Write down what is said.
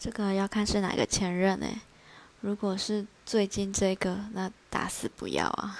这个要看是哪个前任呢如果是最近这个那打死不要啊。